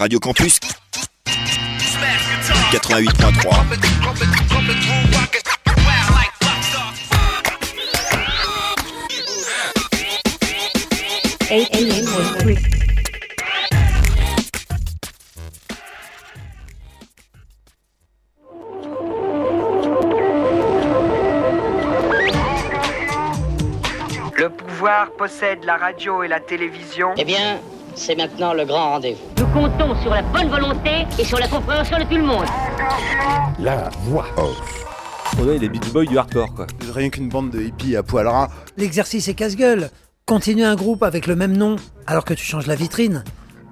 Radio Campus 88.3. Le pouvoir possède la radio et la télévision. Eh bien, c'est maintenant le grand rendez-vous. Nous comptons sur la bonne volonté et sur la compréhension de tout le monde. La voix off. On est les beach boys du hardcore quoi. Rien qu'une bande de hippies à poil ras. L'exercice est casse-gueule. Continuer un groupe avec le même nom alors que tu changes la vitrine.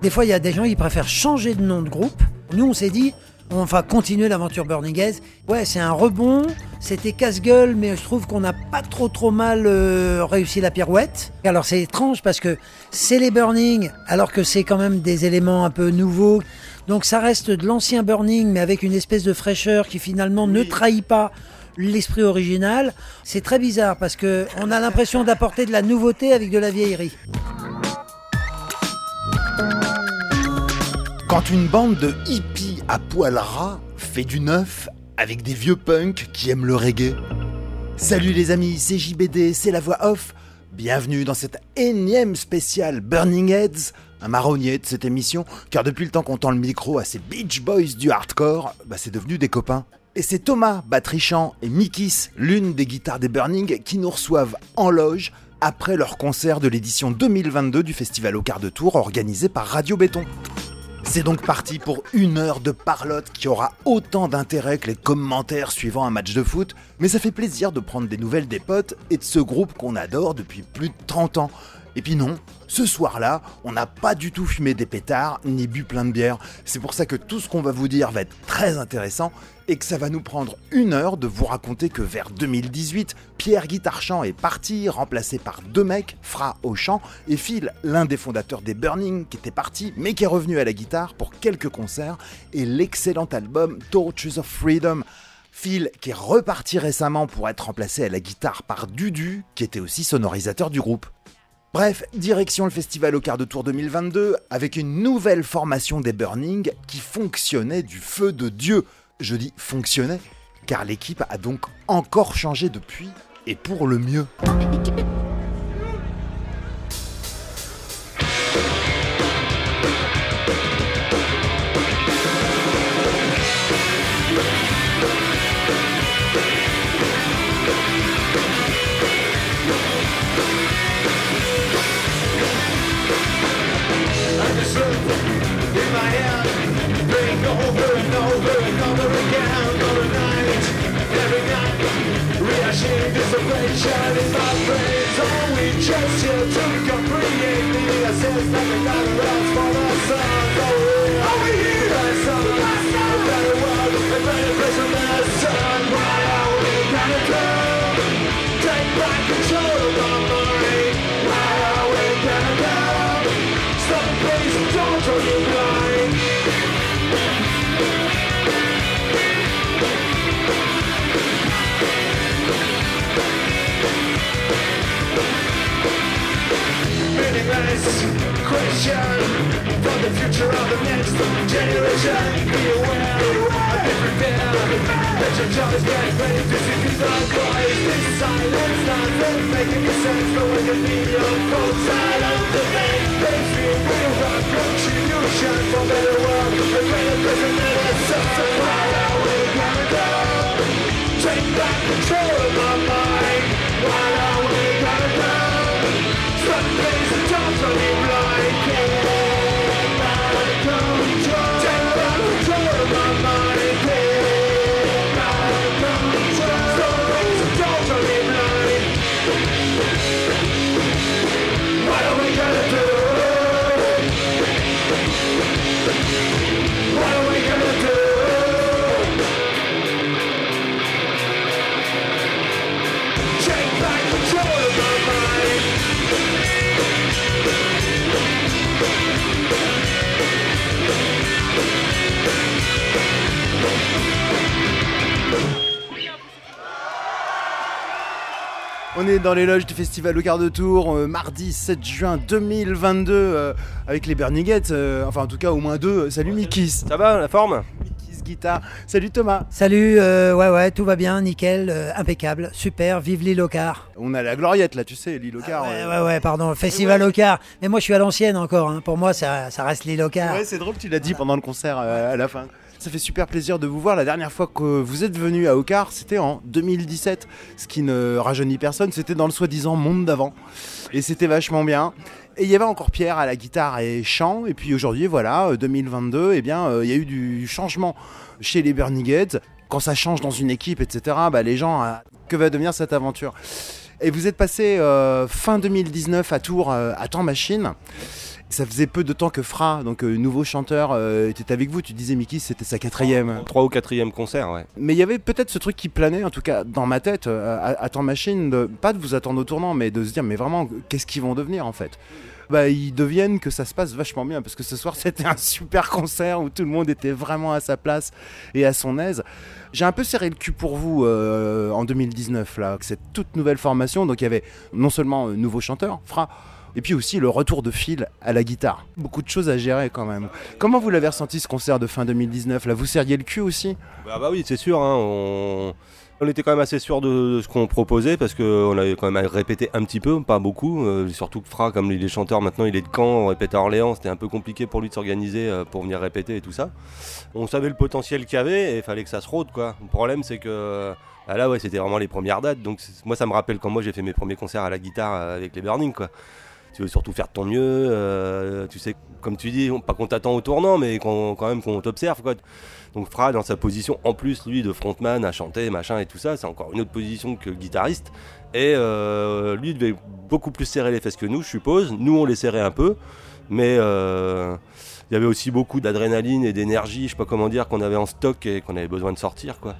Des fois, il y a des gens qui préfèrent changer de nom de groupe. Nous, on s'est dit, on va continuer l'aventure Burning Heads. Ouais, c'est un rebond. C'était casse-gueule, mais je trouve qu'on n'a pas trop trop mal euh, réussi la pirouette. Alors c'est étrange parce que c'est les Burning, alors que c'est quand même des éléments un peu nouveaux. Donc ça reste de l'ancien Burning, mais avec une espèce de fraîcheur qui finalement ne trahit pas l'esprit original. C'est très bizarre parce que on a l'impression d'apporter de la nouveauté avec de la vieillerie. Quand une bande de hippies à poil ras fait du neuf avec des vieux punks qui aiment le reggae. Salut les amis, c'est JBD, c'est la voix off. Bienvenue dans cette énième spéciale Burning Heads, un marronnier de cette émission, car depuis le temps qu'on tend le micro à ces Beach Boys du hardcore, bah c'est devenu des copains. Et c'est Thomas, batterichant, et Mikis, l'une des guitares des Burning, qui nous reçoivent en loge après leur concert de l'édition 2022 du festival au quart de tour organisé par Radio Béton. C'est donc parti pour une heure de parlotte qui aura autant d'intérêt que les commentaires suivant un match de foot, mais ça fait plaisir de prendre des nouvelles des potes et de ce groupe qu'on adore depuis plus de 30 ans. Et puis non, ce soir-là, on n'a pas du tout fumé des pétards ni bu plein de bière. C'est pour ça que tout ce qu'on va vous dire va être très intéressant et que ça va nous prendre une heure de vous raconter que vers 2018, Pierre Guitarchant est parti, remplacé par deux mecs, Fra au chant, et Phil, l'un des fondateurs des Burning, qui était parti mais qui est revenu à la guitare pour quelques concerts, et l'excellent album Torches of Freedom. Phil qui est reparti récemment pour être remplacé à la guitare par Dudu, qui était aussi sonorisateur du groupe. Bref, direction le festival au quart de tour 2022 avec une nouvelle formation des Burning qui fonctionnait du feu de Dieu. Je dis fonctionnait car l'équipe a donc encore changé depuis et pour le mieux. Gesture you complete you can breathe me. I says. Question for the future of the next generation. Be aware and be prepared. Let your job is get ready to see the voice. This silence doesn't make any sense. But when you need your cold of the bank, they feel real rock contribution for better world. A better present than a sunset. Where are we gonna go? Take back control of my mind. On est dans les loges du festival au quart de tour, euh, mardi 7 juin 2022, euh, avec les Berniguettes, euh, enfin en tout cas au moins deux. Salut Mikis Ça va, la forme Mikis Guitare. Salut Thomas Salut, euh, ouais, ouais, tout va bien, nickel, euh, impeccable, super, vive l'île au quart. On a la gloriette là, tu sais, l'île au quart. Ouais, euh. ouais, ouais, pardon, le festival au quart. Mais moi, je suis à l'ancienne encore, hein. pour moi, ça, ça reste l'île au quart. Ouais, c'est drôle, tu l'as dit pendant le concert euh, à la fin. Ça fait super plaisir de vous voir. La dernière fois que vous êtes venu à Ocar, c'était en 2017. Ce qui ne rajeunit personne, c'était dans le soi-disant monde d'avant. Et c'était vachement bien. Et il y avait encore Pierre à la guitare et chant. Et puis aujourd'hui, voilà, euh, 2022, eh bien, euh, il y a eu du changement chez les Bernigheads. Quand ça change dans une équipe, etc., bah, les gens, euh, que va devenir cette aventure? Et vous êtes passé euh, fin 2019 à Tours euh, à Temps Machine. Ça faisait peu de temps que Fra, donc euh, nouveau chanteur, euh, était avec vous. Tu disais, Mickey, c'était sa quatrième. Trois ou quatrième concert, ouais. Mais il y avait peut-être ce truc qui planait, en tout cas dans ma tête, euh, à, à Temps Machine, de, pas de vous attendre au tournant, mais de se dire, mais vraiment, qu'est-ce qu'ils vont devenir en fait? Bah, ils deviennent que ça se passe vachement bien parce que ce soir c'était un super concert où tout le monde était vraiment à sa place et à son aise. J'ai un peu serré le cul pour vous euh, en 2019 là, avec cette toute nouvelle formation. Donc il y avait non seulement nouveau chanteur, Fra, et puis aussi le retour de Phil à la guitare. Beaucoup de choses à gérer quand même. Comment vous l'avez ressenti ce concert de fin 2019 là? Vous serriez le cul aussi? Bah, bah oui, c'est sûr. hein, on... était quand même assez sûr de, ce qu'on proposait parce qu'on avait quand même répété un petit peu, pas beaucoup. euh, surtout que Fra, comme il est chanteur maintenant, il est de Caen, on répète à Orléans. C'était un peu compliqué pour lui de s'organiser euh, pour venir répéter et tout ça. On savait le potentiel qu'il y avait et il fallait que ça se rôde quoi. Le problème c'est que ah là ouais, c'était vraiment les premières dates. Donc moi ça me rappelle quand moi j'ai fait mes premiers concerts à la guitare euh, avec les Burning quoi. Tu veux surtout faire de ton mieux, euh, tu sais, comme tu dis, pas qu'on t'attend au tournant, mais quand même qu'on t'observe quoi. Donc Fra dans sa position, en plus lui de frontman à chanter, machin et tout ça, c'est encore une autre position que guitariste. Et euh, lui devait beaucoup plus serrer les fesses que nous, je suppose. Nous on les serrait un peu, mais euh, il y avait aussi beaucoup d'adrénaline et d'énergie, je sais pas comment dire, qu'on avait en stock et qu'on avait besoin de sortir quoi.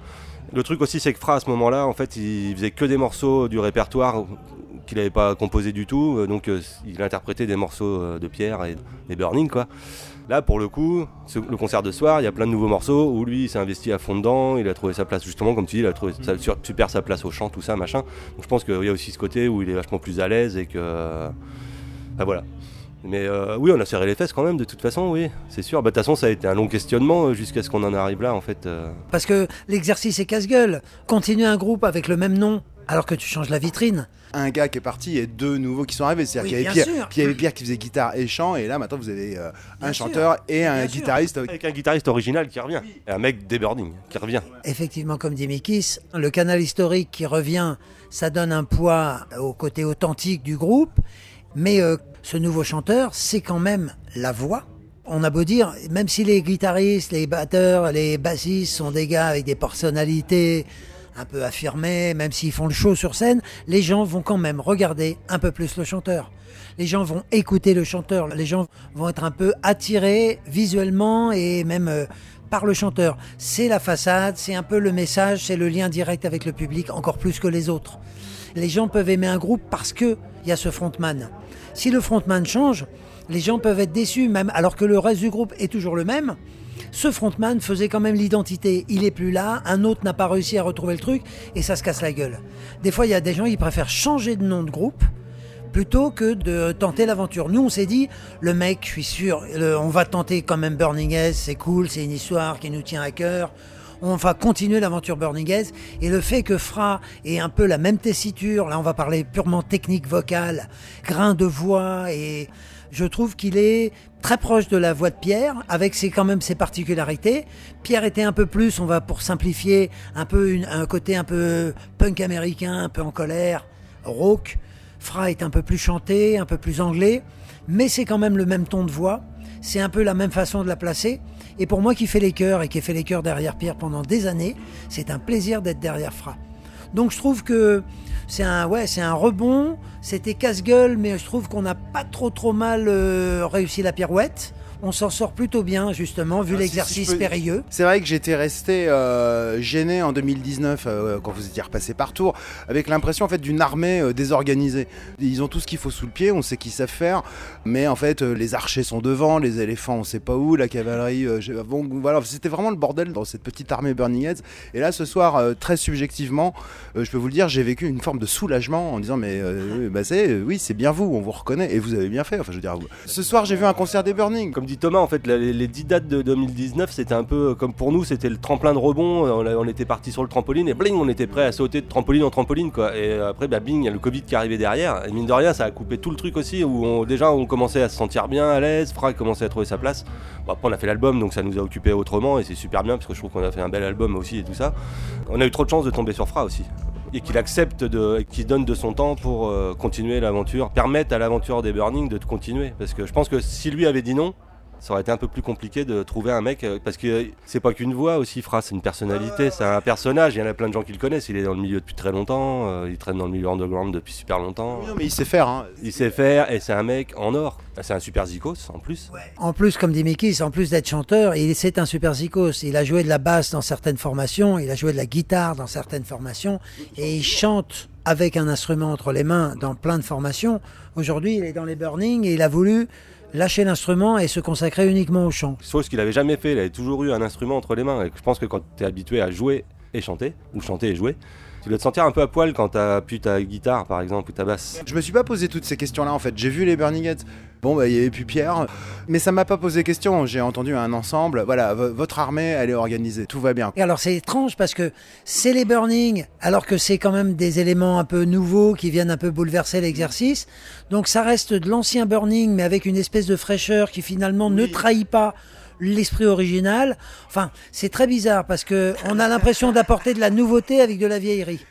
Le truc aussi c'est que Fra à ce moment-là, en fait, il faisait que des morceaux du répertoire qu'il n'avait pas composé du tout, euh, donc euh, il interprétait des morceaux euh, de Pierre et des Burning quoi. Là, pour le coup, ce- le concert de soir, il y a plein de nouveaux morceaux où lui il s'est investi à fond dedans, il a trouvé sa place, justement, comme tu dis, il a trouvé sa- sur- super sa place au chant, tout ça, machin. Donc je pense qu'il y a aussi ce côté où il est vachement plus à l'aise et que. Enfin voilà. Mais euh, oui, on a serré les fesses quand même, de toute façon, oui, c'est sûr. Bah, De toute façon, ça a été un long questionnement jusqu'à ce qu'on en arrive là, en fait. Parce que l'exercice est casse-gueule. Continuer un groupe avec le même nom, alors que tu changes la vitrine. un gars qui est parti et deux nouveaux qui sont arrivés. C'est-à-dire Oui, qu'il y avait Pierre, il y avait Pierre qui faisait guitare et chant, et là maintenant vous avez euh, un Bien sûr. chanteur et un Bien sûr. guitariste. Avec un guitariste original qui revient, et un mec des Burning qui revient. Effectivement, comme dit Mikis, le canal historique qui revient, ça donne un poids au côté authentique du groupe. Mais euh, ce nouveau chanteur, c'est quand même la voix. On a beau dire, même si les guitaristes, les batteurs, les bassistes sont des gars avec des personnalités un peu affirmées, même s'ils font le show sur scène, les gens vont quand même regarder un peu plus le chanteur. Les gens vont écouter le chanteur, les gens vont être un peu attirés visuellement et même euh, par le chanteur. C'est la façade, c'est un peu le message, c'est le lien direct avec le public, encore plus que les autres. Les gens peuvent aimer un groupe parce que il y a ce frontman. Si le frontman change, les gens peuvent être déçus, même alors que le reste du groupe est toujours le même. Ce frontman faisait quand même l'identité. Il est plus là, un autre n'a pas réussi à retrouver le truc et ça se casse la gueule. Des fois, il y a des gens qui préfèrent changer de nom de groupe plutôt que de tenter l'aventure. Nous, on s'est dit, le mec, je suis sûr, on va tenter quand même Burning S, c'est cool, c'est une histoire qui nous tient à cœur. On va continuer l'aventure Burning S. Et le fait que Fra ait un peu la même tessiture, là on va parler purement technique vocale, grain de voix, et je trouve qu'il est très proche de la voix de Pierre, avec ses, quand même ses particularités. Pierre était un peu plus, on va pour simplifier, un peu un côté un peu punk américain, un peu en colère, rauque. Fra est un peu plus chanté, un peu plus anglais, mais c'est quand même le même ton de voix. C'est un peu la même façon de la placer. Et pour moi qui fais les chœurs et qui ai fait les chœurs derrière Pierre pendant des années, c'est un plaisir d'être derrière Fra. Donc je trouve que c'est un, ouais, c'est un rebond. C'était casse-gueule, mais je trouve qu'on n'a pas trop trop mal euh, réussi la pirouette. On s'en sort plutôt bien, justement, vu Ah, l'exercice si périlleux. C'est vrai que j'étais resté euh, gêné en 2019 euh, quand vous étiez repassé par tour, avec l'impression en fait d'une armée euh, désorganisée. Ils ont tout ce qu'il faut sous le pied, on sait qu'ils savent faire, mais en fait les archers sont devant, les éléphants on sait pas où, la cavalerie. bon, voilà, c'était vraiment le bordel dans cette petite armée Burning Heads. Et là ce soir, très subjectivement, je peux vous le dire, j'ai vécu une forme de soulagement en disant mais oui, bah c'est oui c'est bien vous, on vous reconnaît et vous avez bien fait. Enfin je veux dire, vous- ce soir j'ai vu un concert des Burning. Comme dit Thomas, en fait, les, les 10 dates de 2019, c'était un peu euh, comme pour nous, c'était le tremplin de rebond. On, a- on était parti sur le trampoline et bling, on était prêt à sauter de trampoline en trampoline, quoi. Et après, bah, bing, il y a le Covid qui arrivé derrière. Et mine de rien, ça a coupé tout le truc aussi, où on- déjà on commençait à se sentir bien à l'aise, Fra commençait à trouver sa place. Bon, après, on a fait l'album, donc ça nous a occupé autrement et c'est super bien parce que je trouve qu'on a fait un bel album aussi et tout ça. On a eu trop de chance de tomber sur Fra aussi. Et qu'il accepte de, qu'il donne de son temps pour euh, continuer l'aventure, permettre à l'aventure des Burning de continuer. Parce que je pense que si lui avait dit non, ça aurait été un peu plus compliqué de trouver un mec, euh, parce que euh, c'est pas qu'une voix aussi, Fra, c'est une personnalité, c'est un personnage, il y en a plein de gens qui le connaissent, il est dans le milieu depuis très longtemps, euh, il traîne dans le milieu underground depuis super longtemps. Non mais il sait faire. Hein. Il sait faire, et c'est un mec en or. C'est un super zikos en plus. En plus, comme dit Mikis, en plus d'être chanteur, il c'est un super zikos. Il a joué de la basse dans certaines formations, il a joué de la guitare dans certaines formations, et il chante avec un instrument entre les mains dans plein de formations. Aujourd'hui, il est dans les Burning et il a voulu lâcher l'instrument et se consacrer uniquement au chant. Chose qu'il avait jamais fait, il avait toujours eu un instrument entre les mains. Et je pense que quand tu es habitué à jouer et chanter, ou chanter et jouer, tu dois te sentir un peu à poil quand t'as pu ta guitare par exemple ou ta basse. Je me suis pas posé toutes ces questions-là en fait. J'ai vu les Burning Heads. Bon, bah, il y avait plus Pierre. Mais ça m'a pas posé question. J'ai entendu un ensemble. Voilà, votre armée, elle est organisée. Tout va bien. Et alors c'est étrange parce que c'est les Burning, alors que c'est quand même des éléments un peu nouveaux qui viennent un peu bouleverser l'exercice. Donc ça reste de l'ancien Burning, mais avec une espèce de fraîcheur qui finalement ne trahit pas l'esprit original. Enfin, c'est très bizarre parce que on a l'impression d'apporter de la nouveauté avec de la vieillerie.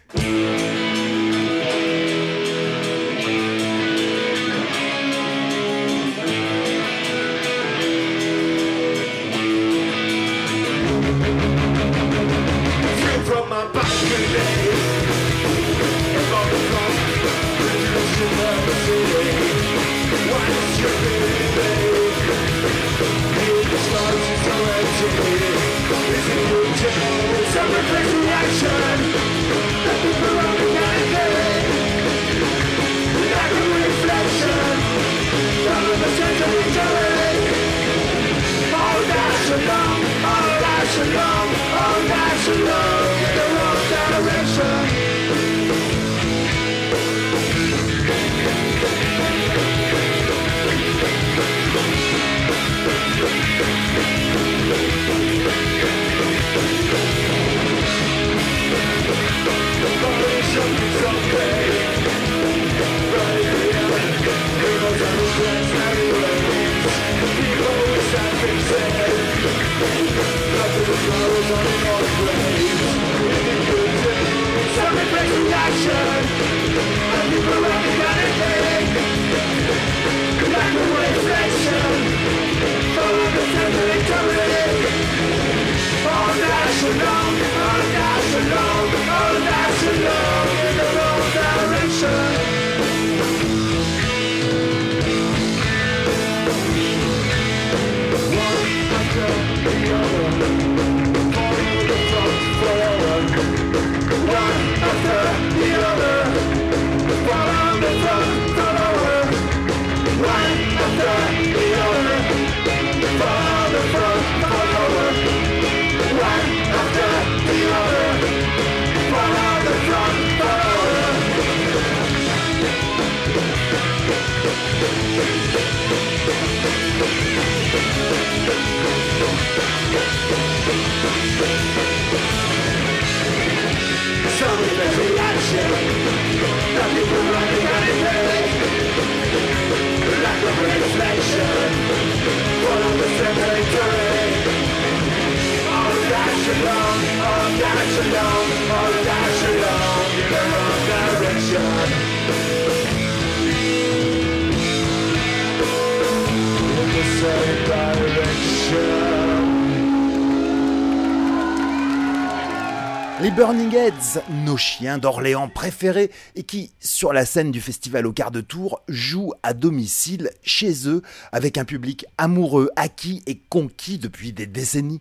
Nos chiens d'Orléans préférés et qui, sur la scène du festival au quart de tour, jouent à domicile chez eux avec un public amoureux, acquis et conquis depuis des décennies.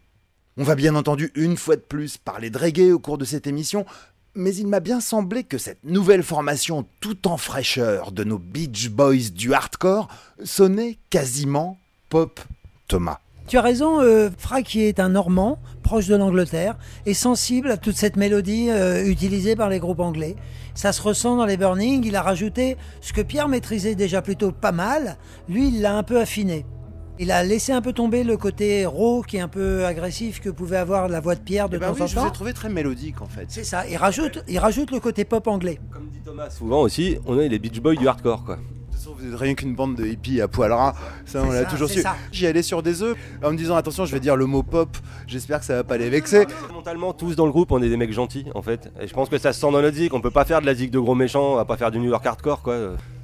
On va bien entendu une fois de plus parler de reggae au cours de cette émission, mais il m'a bien semblé que cette nouvelle formation tout en fraîcheur de nos Beach Boys du hardcore sonnait quasiment pop Thomas. Tu as raison, euh, Fra qui est un Normand, proche de l'Angleterre, est sensible à toute cette mélodie euh, utilisée par les groupes anglais. Ça se ressent dans les Burning, il a rajouté ce que Pierre maîtrisait déjà plutôt pas mal, lui il l'a un peu affiné. Il a laissé un peu tomber le côté raw qui est un peu agressif que pouvait avoir la voix de Pierre de Eh ben temps oui, en je vous ai temps. trouvé très mélodique en fait. C'est ça, il rajoute, il rajoute le côté pop anglais. Comme dit Thomas souvent aussi, on est les Beach Boys du hardcore quoi. De toute façon, vous êtes rien qu'une bande de hippies à poil ras. Ça, on l'a toujours su. J'y allais sur des œufs en me disant attention, je vais dire le mot pop. J'espère que ça va pas les vexer. Fondamentalement, tous dans le groupe, on est des mecs gentils en fait. Et je pense que ça se sent dans notre zik. On peut pas faire de la zik de gros méchants, on va pas faire du New York hardcore quoi.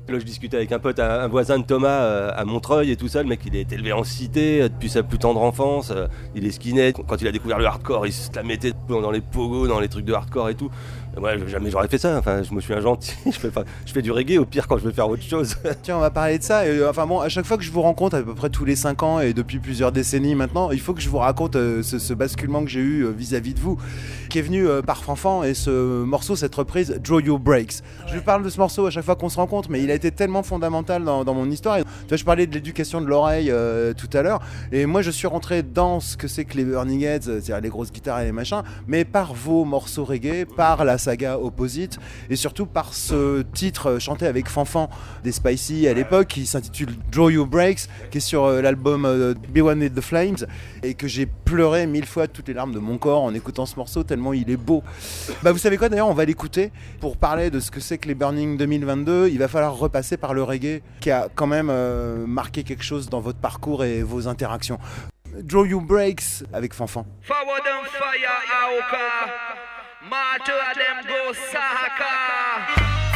Là, je discutais avec un pote, un, un voisin de Thomas euh, à Montreuil et tout ça. Le mec, il est élevé en cité euh, depuis sa plus tendre enfance. euh, Il est skinhead. Quand il a découvert le hardcore, il se la mettait dans les pogos, dans les trucs de hardcore et tout. Moi, jamais j'aurais fait ça. Enfin, je me suis un gentil. je, fais je fais du reggae au pire quand je veux faire autre chose. Tiens, on va parler de ça. Euh, enfin bon, à chaque fois que je vous rencontre, à peu près tous les 5 ans et depuis plusieurs décennies maintenant, il faut que je vous raconte euh, ce, basculement que j'ai eu euh, vis-à-vis de vous, qui est venu par Fanfan et ce morceau, cette reprise, Draw Your Breaks. Je lui parle de ce morceau à chaque fois qu'on se rencontre, mais il a été tellement fondamental dans, mon histoire. Tu vois, je parlais de l'éducation de l'oreille tout à l'heure, et moi je suis rentré dans ce que c'est que les Burning Heads, c'est-à-dire les grosses guitares et les machins, mais par vos morceaux reggae, par la saga Opposite, et surtout par ce titre chanté avec Fanfan des Spicy à l'époque qui s'intitule Draw Your Breaks, qui est sur euh, l'album euh, Be One with the Flames, et que j'ai pleuré mille fois toutes les larmes de mon corps en écoutant ce morceau tellement il est beau. Bah vous savez quoi d'ailleurs, on va l'écouter pour parler de ce que c'est que les Burning 2022. Il va falloir repasser par le reggae qui a quand même euh, marqué quelque chose dans votre parcours et vos interactions. Draw Your Breaks avec Fanfan. My of them go Saka.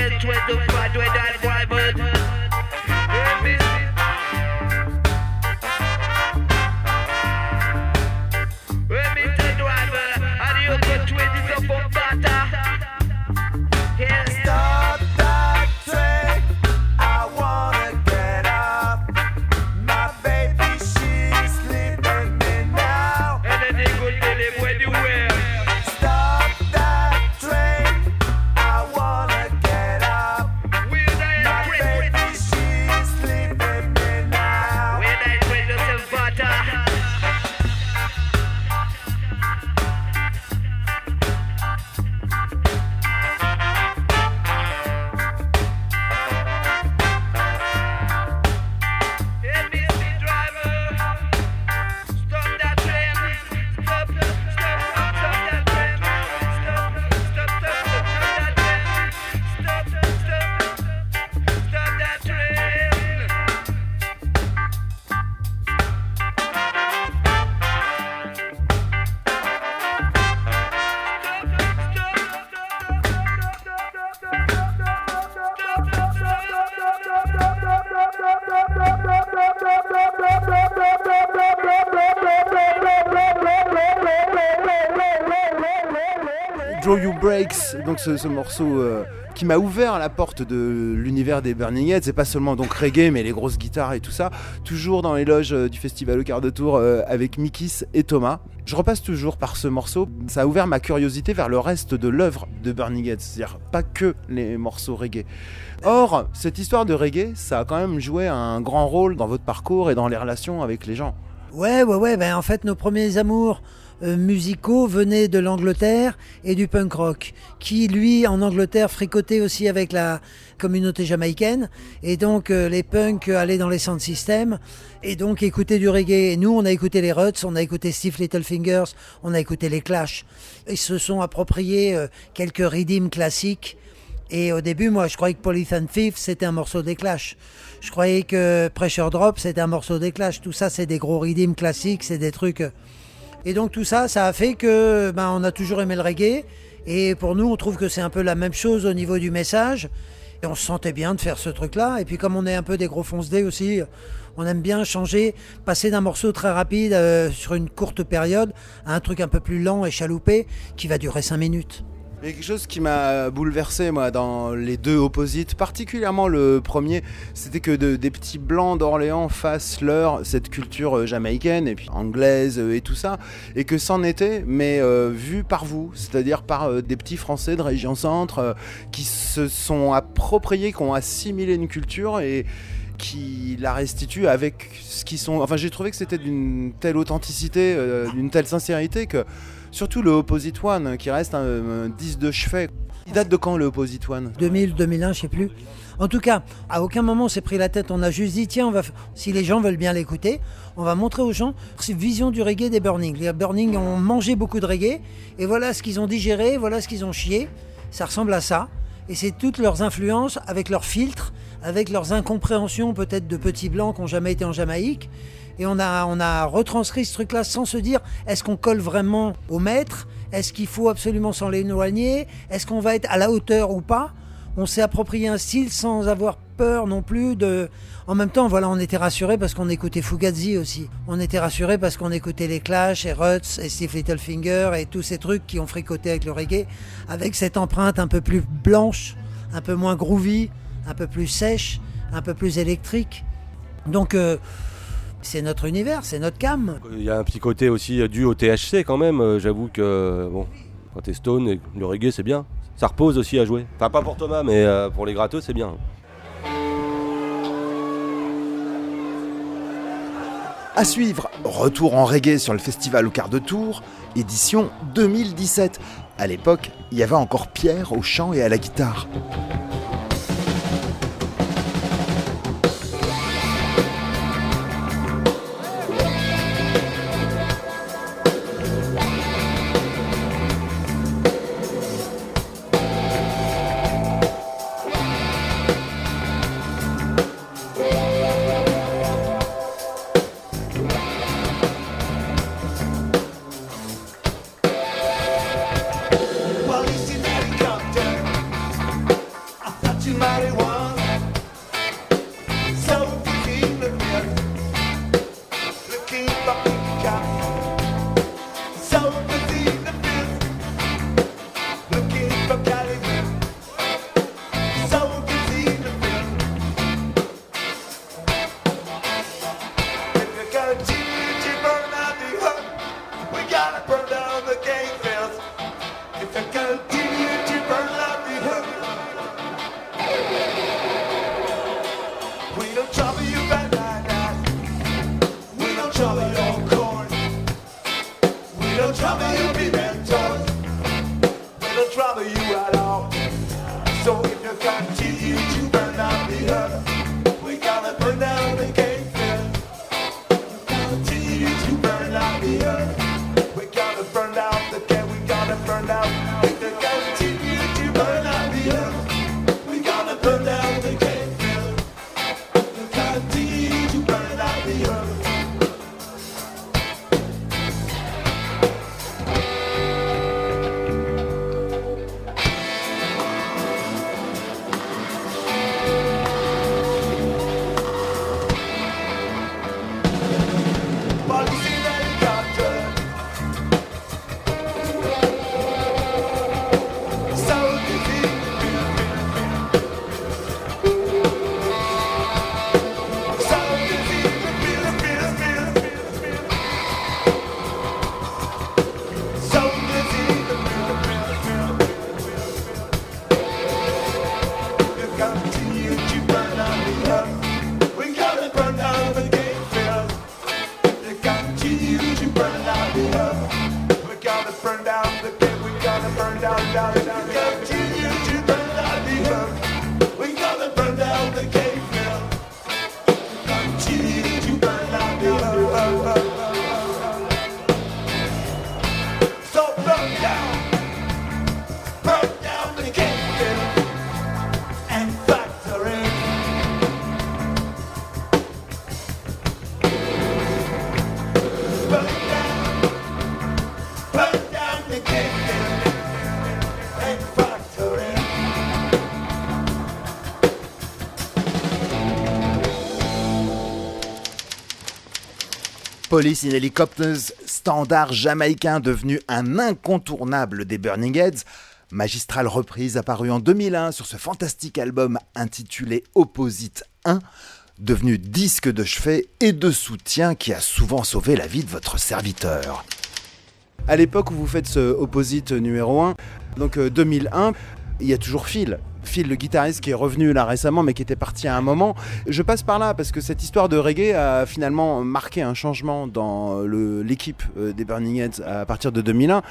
Graduate, do graduate, donc ce, ce morceau euh, qui m'a ouvert la porte de l'univers des Burning Heads. C'est pas seulement donc reggae, mais les grosses guitares et tout ça. Toujours dans les loges euh, du festival au quart de tour euh, avec Mikis et Thomas. Je repasse toujours par ce morceau. Ça a ouvert ma curiosité vers le reste de l'œuvre de Burning Heads, c'est-à-dire pas que les morceaux reggae. Or, cette histoire de reggae, ça a quand même joué un grand rôle dans votre parcours et dans les relations avec les gens. Ouais, ouais, ouais. Ben, en fait, nos premiers amours musicaux venaient de l'Angleterre et du punk rock, qui, lui, en Angleterre, fricotait aussi avec la communauté jamaïcaine. Et donc, euh, les punks allaient dans les sound systems et donc écoutaient du reggae. Et nous, on a écouté les Ruts, on a écouté Steve Littlefingers, on a écouté les Clash. Ils se sont appropriés euh, quelques rythmes classiques. Et au début, moi, je croyais que Polythene Thief, c'était un morceau des Clash. Je croyais que Pressure Drop, c'était un morceau des Clash. Tout ça, c'est des gros rythmes classiques, c'est des trucs. Et donc tout ça, ça a fait que ben, on a toujours aimé le reggae. Et pour nous, on trouve que c'est un peu la même chose au niveau du message. Et on se sentait bien de faire ce truc-là. Et puis comme on est un peu des gros fonce-dés aussi, on aime bien changer, passer d'un morceau très rapide euh, sur une courte période à un truc un peu plus lent et chaloupé qui va durer 5 minutes. Il quelque chose qui m'a bouleversé moi dans les deux opposites, particulièrement le premier, c'était que de- des petits blancs d'Orléans fassent leur cette culture euh, jamaïcaine et puis anglaise euh, et tout ça, et que c'en était, mais euh, vu par vous, c'est-à-dire par des petits Français de région centre qui se sont appropriés, qui ont assimilé une culture et qui la restituent avec ce qu'ils sont. Enfin, j'ai trouvé que c'était d'une telle authenticité, d'une telle sincérité que surtout le Opposite One, qui reste un, un 10 de chevet. Il date de quand le Opposite One? 2000, 2001, je sais plus. En tout cas, à aucun moment on s'est pris la tête. On a juste dit, tiens, va, si les gens veulent bien l'écouter, on va montrer aux gens cette vision du reggae des Burning. Les Burning ont mangé beaucoup de reggae, et voilà ce qu'ils ont digéré, voilà ce qu'ils ont chié. Ça ressemble à ça. Et c'est toutes leurs influences avec leurs filtres, avec leurs incompréhensions peut-être de petits blancs qui n'ont jamais été en Jamaïque. Et on a, on a retranscrit ce truc-là sans se dire est-ce qu'on colle vraiment au maître? Est-ce qu'il faut absolument s'en l'éloigner Est-ce qu'on va être à la hauteur ou pas? On s'est approprié un style sans avoir peur non plus de. En même temps, voilà, on était rassurés parce qu'on écoutait Fugazi aussi. On était rassurés parce qu'on écoutait les Clash et Ruts et Steve Littlefinger et tous ces trucs qui ont fricoté avec le reggae, avec cette empreinte un peu plus blanche, un peu moins groovy, un peu plus sèche, un peu plus électrique. Donc. euh, c'est notre univers, c'est notre cam. Il y a un petit côté aussi euh, dû au THC quand même. euh, J'avoue que euh, bon, quand t'es stone, et le reggae c'est bien. Ça repose aussi à jouer. Enfin pas pour Thomas, mais pour les gratteux c'est bien. À suivre, retour en reggae sur le festival au quart de tour, édition 2017. À l'époque, il y avait encore Pierre au chant et à la guitare. Police in Helicopters, standard jamaïcain devenu un incontournable des Burning Heads, magistrale reprise apparue en 2001 sur ce fantastique album intitulé Opposite 1, devenu disque de chevet et de soutien qui a souvent sauvé la vie de votre serviteur. À l'époque où vous faites ce Opposite numéro 1, donc euh, 2001, il y a toujours Phil. Phil, le guitariste qui est revenu là récemment, mais qui était parti à un moment. Je passe par là parce que cette histoire de reggae a finalement marqué un changement dans le- l'équipe euh, des Burning Heads à partir de 2001.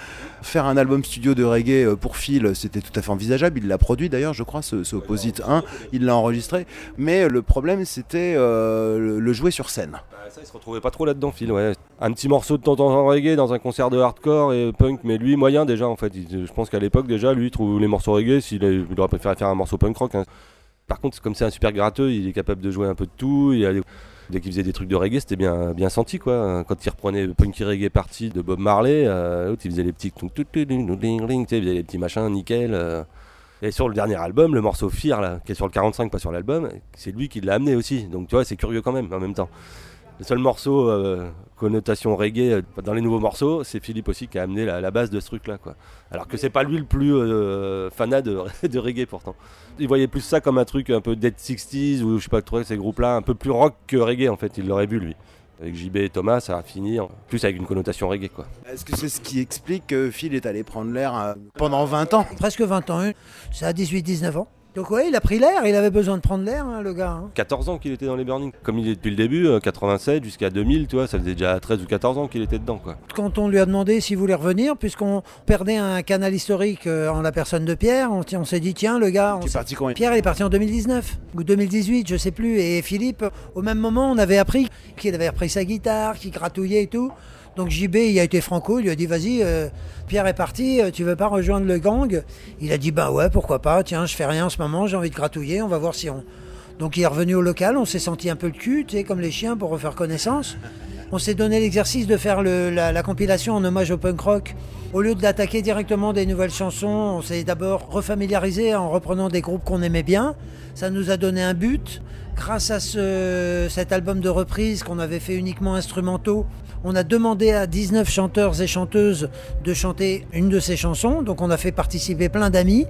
Faire un album studio de reggae euh, pour Phil, c'était tout à fait envisageable. Il l'a produit d'ailleurs, je crois, ce, ce Opposite 1. Il l'a enregistré. Mais le problème, c'était euh, le, jouer sur scène. Bah, ça, il se retrouvait pas trop là-dedans, Phil. Ouais. Un petit morceau de temps en temps reggae dans un concert de hardcore et punk, mais lui, moyen déjà en fait. Je pense qu'à l'époque, déjà, lui, il trouve les morceaux reggae, s'il aurait préféré faire un morceau punk rock. hein. Par contre, comme c'est un super gratteux, il est capable de jouer un peu de tout. Il a Dès qu'il faisait des trucs de reggae, c'était bien, bien senti quoi. Quand il reprenait Punky Reggae Party de Bob Marley, euh, il faisait les petits. il faisait les petits machins nickel. euh. Et sur le dernier album, le morceau Fear, là, qui est sur le 45, pas sur l'album, c'est lui qui l'a amené aussi. Donc tu vois, c'est curieux quand même en même temps. Le seul morceau euh, connotation reggae euh, dans les nouveaux morceaux, c'est Philippe aussi qui a amené la, la base de ce truc-là, quoi. Alors que c'est pas lui le plus euh, fanat de, de reggae pourtant. Il voyait plus ça comme un truc un peu Dead 60s ou je sais pas trop ces groupes-là, un peu plus rock que reggae en fait. Il l'aurait vu lui. Avec JB et Thomas, ça a fini en plus avec une connotation reggae, quoi. Est-ce que c'est ce qui explique que Phil est allé prendre l'air euh, pendant 20 ans? Presque 20 ans, hein. c'est à 18-19 ans. Donc ouais, il a pris l'air, il avait besoin de prendre l'air, hein, le gars. hein. 14 ans qu'il était dans les Burning. Comme il est depuis le début, euh, 87 jusqu'à 2000, tu vois, ça faisait déjà 13 ou 14 ans qu'il était dedans, quoi. Quand on lui a demandé s'il voulait revenir, puisqu'on perdait un canal historique euh, en la personne de Pierre, on, on s'est dit tiens le gars, on Qui est parti quand Pierre il est parti en 2019 ou 2018, je sais plus. Et Philippe, au même moment, on avait appris qu'il avait repris sa guitare, qu'il gratouillait et tout. Donc JB, il a été franco, il lui a dit vas-y, euh, Pierre est parti, euh, tu veux pas rejoindre le gang? Il a dit bah ouais, pourquoi pas, tiens, je fais rien en ce moment, j'ai envie de gratouiller, on va voir si on. Donc il est revenu au local, on s'est senti un peu le cul, tu sais, comme les chiens pour refaire connaissance. On s'est donné l'exercice de faire la, la compilation en hommage au punk rock. Au lieu d'attaquer directement des nouvelles chansons, on s'est d'abord refamiliarisé en reprenant des groupes qu'on aimait bien. Ça nous a donné un but. Grâce à ce- cet album de reprise qu'on avait fait uniquement instrumentaux, on a demandé à 19 chanteurs et chanteuses de chanter une de ces chansons. Donc on a fait participer plein d'amis.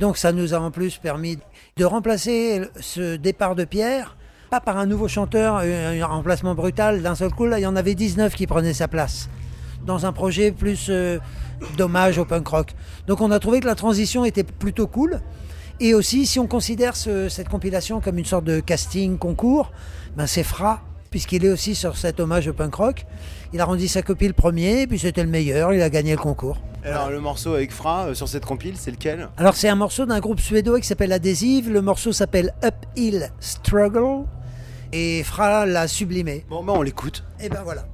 Donc ça nous a en plus permis de remplacer ce départ de Pierre, pas par un nouveau chanteur, un remplacement brutal d'un seul coup. Là, il y en avait 19 qui prenaient sa place dans un projet plus euh, d'hommage au punk rock. Donc on a trouvé que la transition était plutôt cool. Et aussi, si on considère ce- cette compilation comme une sorte de casting concours, ben c'est Fra, puisqu'il est aussi sur cet hommage au punk rock. Il a rendu sa copie le premier, puis c'était le meilleur, il a gagné le concours. Alors le morceau avec Fra euh, sur cette compile, c'est lequel? Alors c'est un morceau d'un groupe suédois qui s'appelle Adhésive. Le morceau s'appelle Uphill Struggle. Et Fra l'a sublimé. Bon bah on l'écoute. Et ben voilà.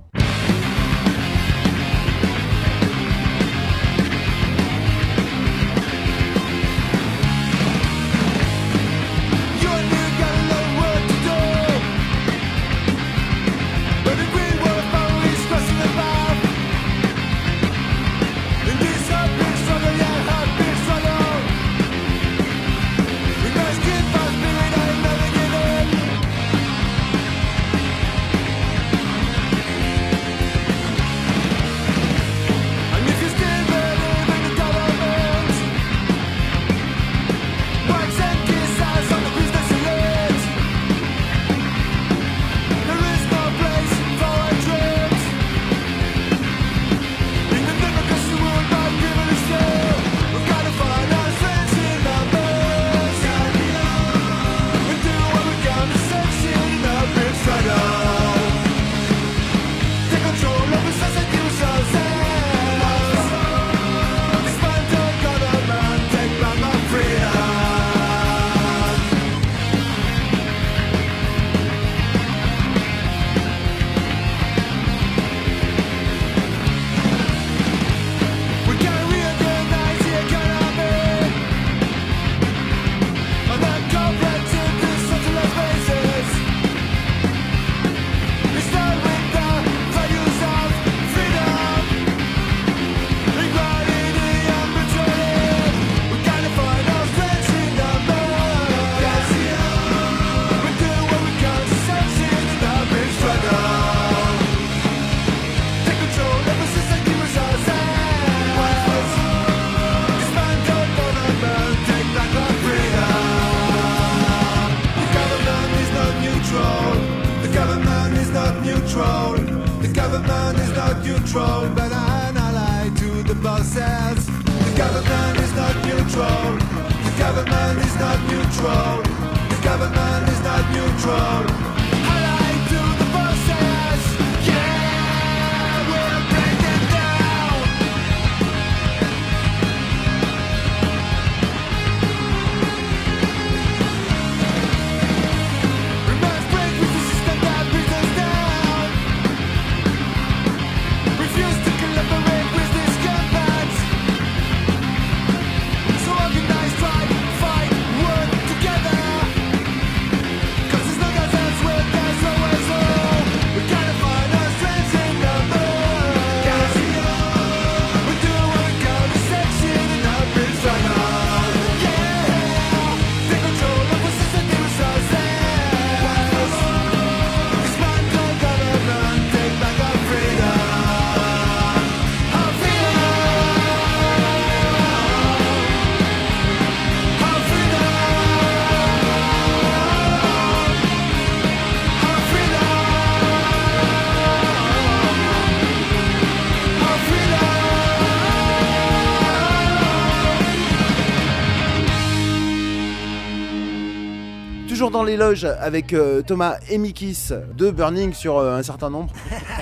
Dans les loges avec euh, Thomas et Mikis de Burning sur euh, un certain nombre.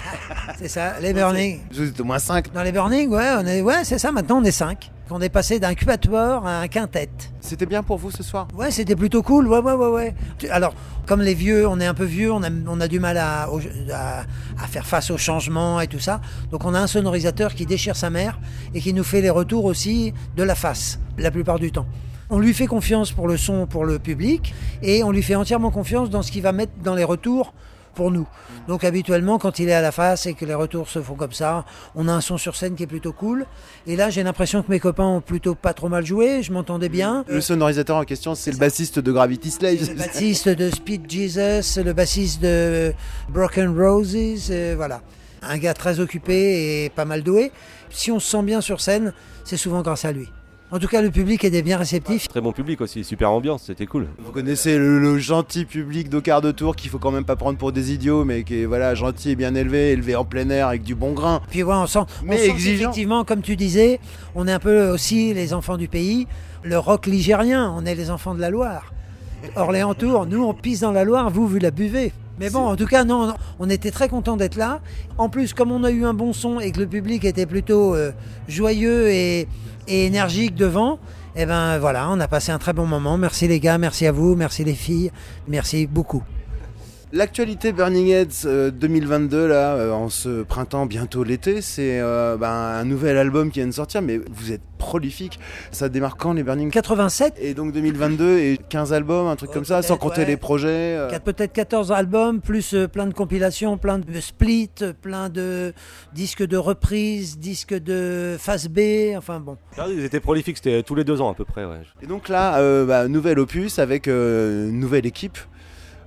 C'est ça, les Burning. Vous êtes au moins 5. Dans les Burning, ouais, on est, ouais, c'est ça. Maintenant, on est 5. On est passé d'un quatuor à un quintet. C'était bien pour vous ce soir? Ouais, c'était plutôt cool. Ouais, ouais, ouais, ouais. Alors, comme les vieux, on est un peu vieux, on a, on a du mal à, à faire face aux changements et tout ça. Donc, on a un sonorisateur qui déchire sa mère et qui nous fait les retours aussi de la face, la plupart du temps. On lui fait confiance pour le son, pour le public, et on lui fait entièrement confiance dans ce qu'il va mettre dans les retours pour nous. Donc habituellement, quand il est à la face et que les retours se font comme ça, on a un son sur scène qui est plutôt cool. Et là, j'ai l'impression que mes copains ont plutôt pas trop mal joué, je m'entendais bien. Le sonorisateur en question, c'est le bassiste de Gravity Slaves. Le bassiste de Speed Jesus, le bassiste de Broken Roses, euh, voilà. Un gars très occupé et pas mal doué. Si on se sent bien sur scène, c'est souvent grâce à lui. En tout cas, le public était bien réceptif. Très bon public aussi, super ambiance, c'était cool. Vous connaissez le, le gentil public de quart de tour qu'il faut quand même pas prendre pour des idiots, mais qui est voilà gentil et bien élevé, élevé en plein air avec du bon grain. Puis ouais, on sent, on Mais sent qu'effectivement, comme tu disais, on est un peu aussi les enfants du pays. Le rock ligérien, on est les enfants de la Loire. Orléans Tour, nous on pisse dans la Loire, vous vous la buvez. Mais bon, en tout cas, non, on était très contents d'être là. En plus, comme on a eu un bon son et que le public était plutôt euh, joyeux et, et énergique devant, eh ben voilà, on a passé un très bon moment. Merci les gars, merci à vous, merci les filles, merci beaucoup. L'actualité Burning Heads euh, 2022, là, euh, en ce printemps, bientôt l'été, c'est euh, ben, un nouvel album qui vient de sortir, mais vous êtes prolifique. Ça démarre quand les Burning 87 Et donc 2022 et 15 albums, un truc Ouais, comme ça, sans compter ouais. les projets. euh. Peut-être 14 albums, plus euh, plein de compilations, plein de splits, euh, plein de disques de reprises, disques de face B, enfin bon. Ah, Ils étaient prolifiques, c'était tous les deux ans à peu près. Ouais. Et donc là, euh, bah, nouvel opus avec euh, une nouvelle équipe.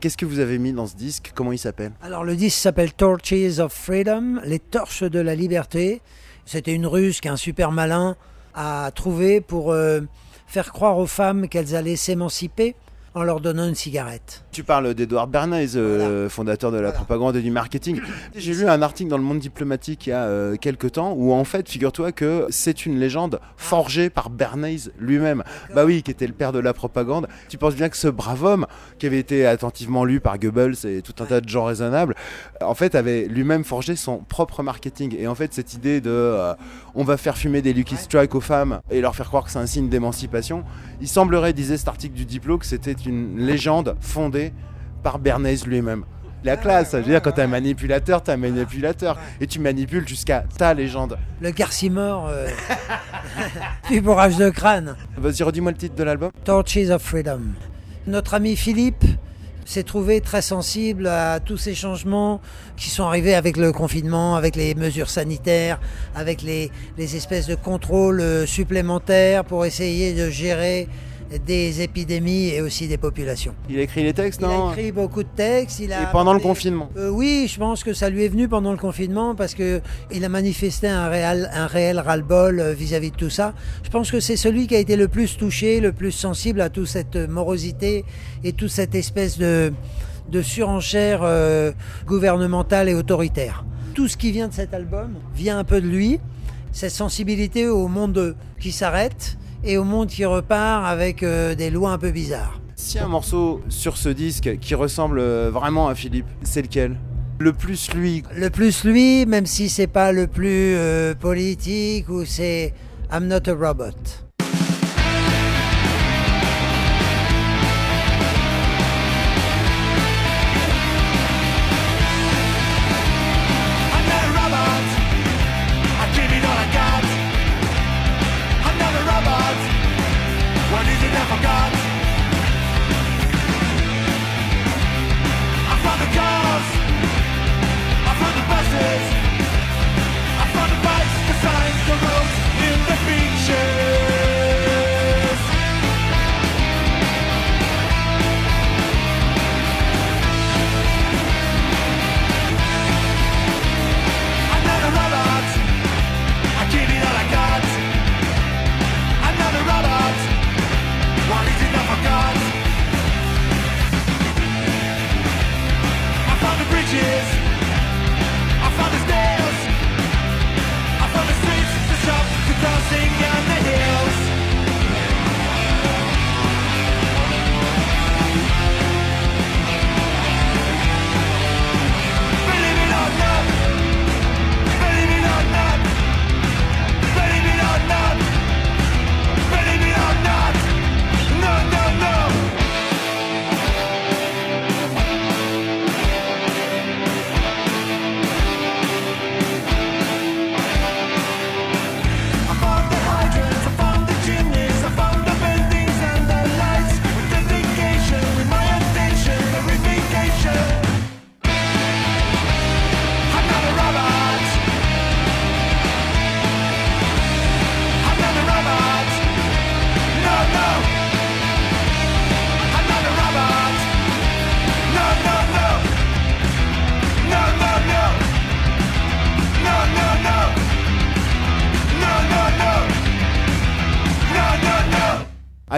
Qu'est-ce que vous avez mis dans ce disque? Comment il s'appelle? Alors le disque s'appelle Torches of Freedom, les torches de la liberté. C'était une ruse qu'un super malin a trouvé pour euh, faire croire aux femmes qu'elles allaient s'émanciper en leur donnant une cigarette. Tu parles d'Edouard Bernays, euh, fondateur de la propagande et du marketing. J'ai lu un article dans le monde diplomatique il y a euh, quelques temps où en fait, figure-toi que c'est une légende forgée par Bernays lui-même. Bah oui, qui était le père de la propagande. Tu penses bien que ce brave homme, qui avait été attentivement lu par Goebbels et tout un tas de gens raisonnables, en fait avait lui-même forgé son propre marketing. Et en fait, cette idée de euh, on va faire fumer des Lucky Strike aux femmes et leur faire croire que c'est un signe d'émancipation, il semblerait, disait cet article du Diplo, que c'était une légende fondée par Bernays lui-même. La classe, ça veut dire quand t'es un manipulateur, t'es un manipulateur. Et tu manipules jusqu'à ta légende. Le Garcimore euh, du bourrage de crâne. Vas-y, redis-moi le titre de l'album. Torches of Freedom. Notre ami Philippe s'est trouvé très sensible à tous ces changements qui sont arrivés avec le confinement, avec les mesures sanitaires, avec les, les espèces de contrôles euh, supplémentaires pour essayer de gérer des épidémies et aussi des populations. Il a écrit les textes, Il non a écrit beaucoup de textes. Il a Et pendant le confinement. Euh, oui, je pense que ça lui est venu pendant le confinement parce que il a manifesté un réel, un réel ras-le-bol euh, vis-à-vis de tout ça. Je pense que c'est celui qui a été le plus touché, le plus sensible à toute cette morosité et toute cette espèce de, de surenchère euh, gouvernementale et autoritaire. tout ce qui vient de cet album vient un peu de lui. Cette sensibilité au monde qui s'arrête et au monde qui repart avec euh, des lois un peu bizarres. Si un morceau sur ce disque qui ressemble euh, vraiment à Philippe, c'est lequel? Le plus lui. Le plus lui, même si c'est pas le plus euh, politique ou c'est I'm not a robot.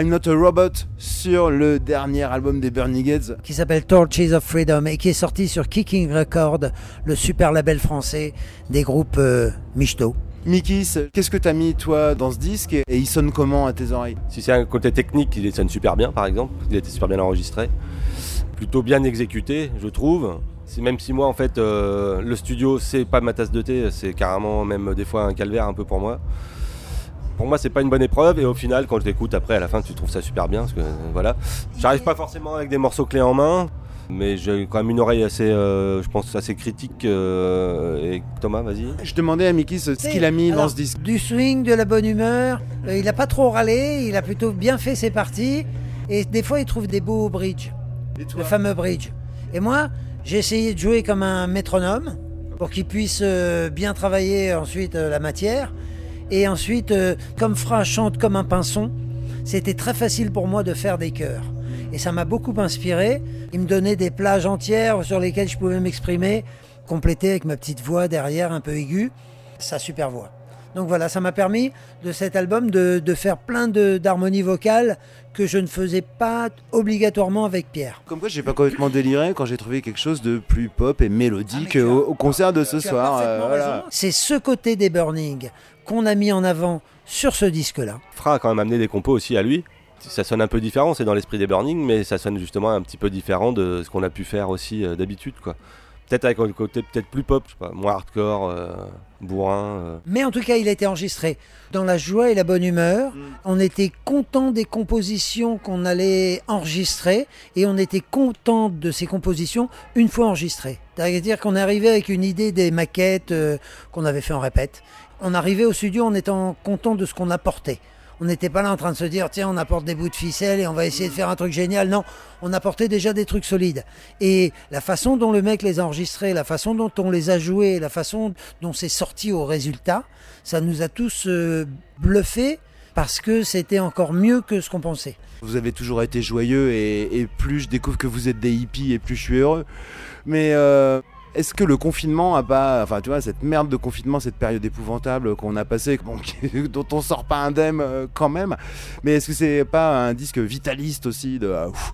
I'm Not a Robot sur le dernier album des Bernie Gates. qui s'appelle Torches of Freedom et qui est sorti sur Kicking Record, le super label français des groupes euh, Michto. Mikis, qu'est-ce que t'as mis toi dans ce disque et il sonne comment à tes oreilles? Si c'est un côté technique, il sonne super bien par exemple, il a été super bien enregistré, plutôt bien exécuté je trouve. C'est même si moi en fait euh, le studio c'est pas ma tasse de thé, c'est carrément même des fois un calvaire un peu pour moi. Pour moi c'est pas une bonne épreuve et au final quand je l'écoute après à la fin tu trouves ça super bien parce que euh, voilà. J'arrive pas forcément avec des morceaux clés en main. Mais j'ai quand même une oreille assez, euh, je pense, assez critique. euh, et Thomas, vas-y. Je demandais à Mikis ce qu'il a mis dans ce disque. Du swing, de la bonne humeur. euh, il a pas trop râlé, il a plutôt bien fait ses parties. Et des fois, il trouve des beaux bridges. le fameux bridge. Et moi, j'ai essayé de jouer comme un métronome pour qu'il puisse euh, bien travailler ensuite euh, la matière. Et ensuite, euh, comme Fra chante comme un pinson, c'était très facile pour moi de faire des chœurs. Et ça m'a beaucoup inspiré. Il me donnait des plages entières sur lesquelles je pouvais m'exprimer, compléter avec ma petite voix derrière un peu aiguë, sa super voix. Donc voilà, ça m'a permis de cet album de, faire plein d'harmonies vocales que je ne faisais pas obligatoirement avec Pierre. Comme quoi, j'ai pas complètement déliré quand j'ai trouvé quelque chose de plus pop et mélodique au, au concert de ce soir. euh, voilà. C'est ce côté des Burning qu'on a mis en avant sur ce disque-là. Fra a quand même amené des compos aussi à lui. Ça sonne un peu différent, c'est dans l'esprit des Burning, mais ça sonne justement un petit peu différent de ce qu'on a pu faire aussi euh, d'habitude, quoi. Peut-être avec un côté peut-être plus pop, je sais pas, moins hardcore, euh, bourrin. euh. Mais en tout cas, il a été enregistré dans la joie et la bonne humeur. On était content des compositions qu'on allait enregistrer et on était content de ces compositions une fois enregistrées. C'est-à-dire qu'on est arrivé avec une idée des maquettes euh, qu'on avait fait en répète. On arrivait au studio en étant content de ce qu'on apportait. On n'était pas là en train de se dire, tiens, on apporte des bouts de ficelle et on va essayer de faire un truc génial. Non, on apportait déjà des trucs solides. Et la façon dont le mec les a enregistrés, la façon dont on les a joués, la façon dont c'est sorti au résultat, ça nous a tous euh, bluffés parce que c'était encore mieux que ce qu'on pensait. Vous avez toujours été joyeux et, plus je découvre que vous êtes des hippies et plus je suis heureux. Mais euh, est-ce que le confinement a pas, enfin tu vois, cette merde de confinement, cette période épouvantable qu'on a passée, bon, dont on sort pas indemne euh, quand même, mais est-ce que c'est pas un disque vitaliste aussi de, ouf.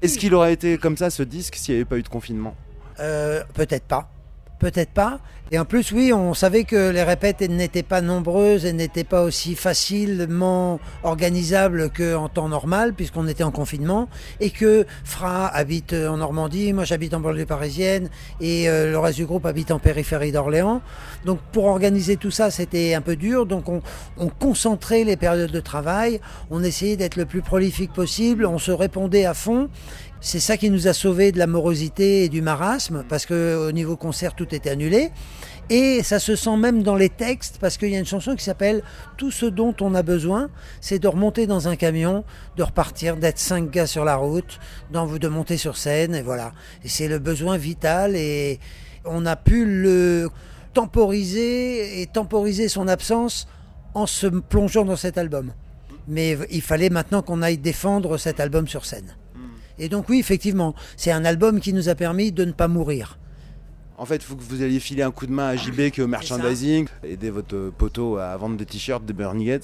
Est-ce qu'il aurait été comme ça ce disque s'il n'y avait pas eu de confinement? Euh, Peut-être pas. Peut-être pas. Et en plus, oui, on savait que les répètes n'étaient pas nombreuses et n'étaient pas aussi facilement organisables qu'en temps normal, puisqu'on était en confinement, et que Fra habite en Normandie, moi j'habite en banlieue parisienne, et euh, le reste du groupe habite en périphérie d'Orléans. Donc pour organiser tout ça, c'était un peu dur. Donc on, on concentrait les périodes de travail, on essayait d'être le plus prolifique possible, on se répondait à fond. C'est ça qui nous a sauvés de la morosité et du marasme, parce que au niveau concert, tout était annulé. Et ça se sent même dans les textes, parce qu'il y a une chanson qui s'appelle Tout ce dont on a besoin, c'est de remonter dans un camion, de repartir, d'être cinq gars sur la route, de monter sur scène, et voilà. Et c'est le besoin vital, et on a pu le temporiser et temporiser son absence en se plongeant dans cet album. Mais il fallait maintenant qu'on aille défendre cet album sur scène. Et donc oui, effectivement, c'est un album qui nous a permis de ne pas mourir. En fait, il faut que vous alliez filer un coup de main à JB qui est au merchandising, aider votre poteau à vendre des t-shirts, des Burning.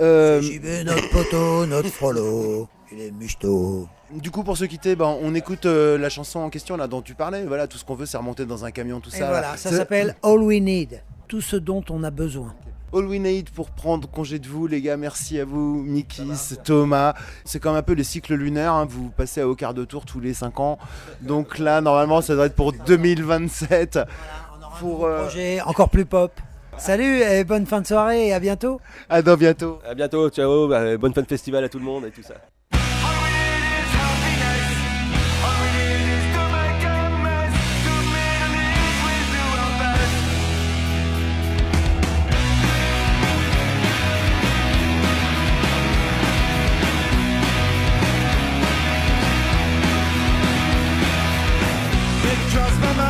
Euh, JB, notre poteau, notre frollo, il est musto. du coup, pour se quitter, ben, on écoute euh, la chanson en question là dont tu parlais. Voilà, tout ce qu'on veut, c'est remonter dans un camion, tout Et ça. voilà, ça s'appelle All We Need, tout ce dont on a besoin. All We Need pour prendre congé de vous, les gars. Merci à vous, Mikis, Thomas. C'est comme un peu les cycles lunaires. hein. Vous passez à au quart de tour tous les 5 ans. Donc là, normalement, ça doit être pour 2027. Pour, euh, Projet encore plus pop. Salut et bonne fin de soirée et à bientôt. À dans bientôt. À bientôt, ciao, bah, bonne fin de festival à tout le monde et tout ça. trust my mind.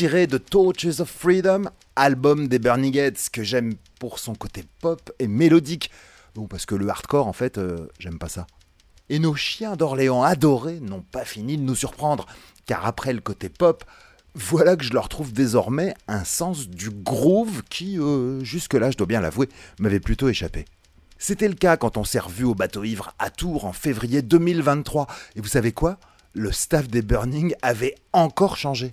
Tiré de Torches of Freedom, album des Burning Heads que j'aime pour son côté pop et mélodique. Bon, parce que le hardcore, en fait, euh, j'aime pas ça. Et nos chiens d'Orléans adorés n'ont pas fini de nous surprendre, car après le côté pop, voilà que je leur trouve désormais un sens du groove qui, euh, jusque-là, je dois bien l'avouer, m'avait plutôt échappé. C'était le cas quand on s'est revu au bateau ivre à Tours en février 2023. Et vous savez quoi? Le staff des Burning avait encore changé.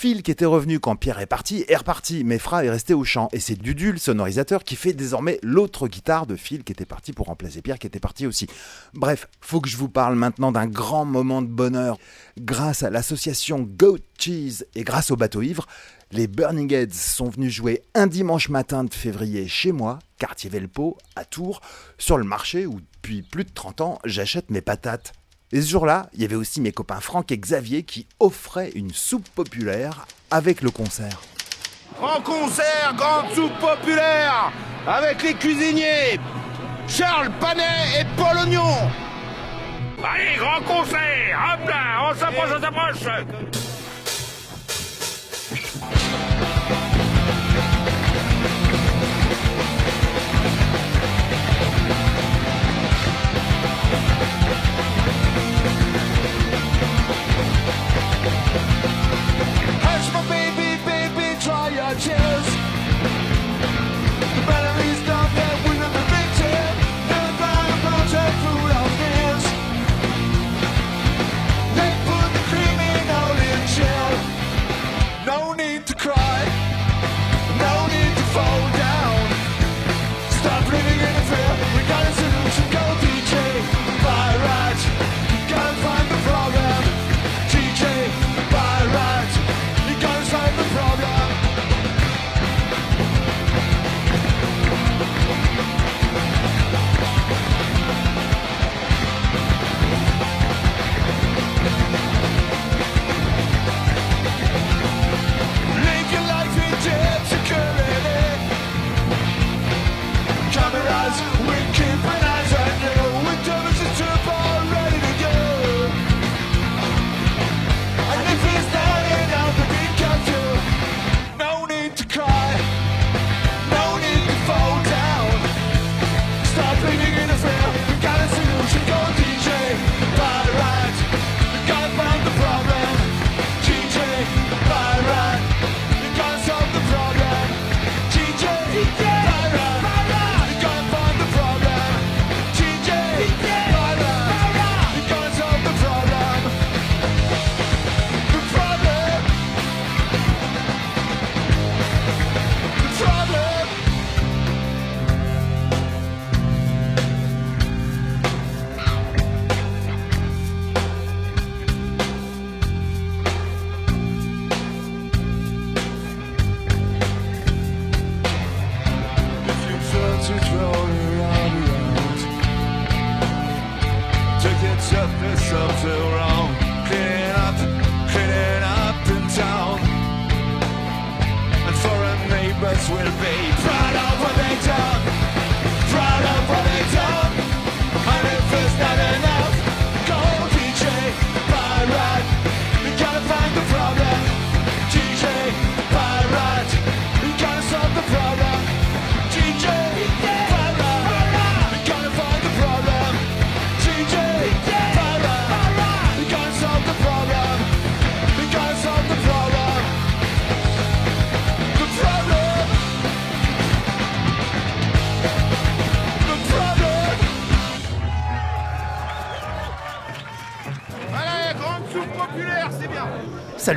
Phil, qui était revenu quand Pierre est parti, est reparti, mais Fra est resté au chant. Et c'est Dudu, le sonorisateur, qui fait désormais l'autre guitare de Phil qui était parti pour remplacer Pierre qui était parti aussi. Bref, faut que je vous parle maintenant d'un grand moment de bonheur. Grâce à l'association Goat Cheese et grâce au bateau ivre, les Burning Heads sont venus jouer un dimanche matin de février chez moi, quartier Velpo, à Tours, sur le marché où depuis plus de 30 ans j'achète mes patates. Et ce jour-là, il y avait aussi mes copains Franck et Xavier qui offraient une soupe populaire avec le concert. Grand concert, grande soupe populaire avec les cuisiniers Charles Panet et Paul Oignon. Allez, grand concert Hop là, on s'approche, on s'approche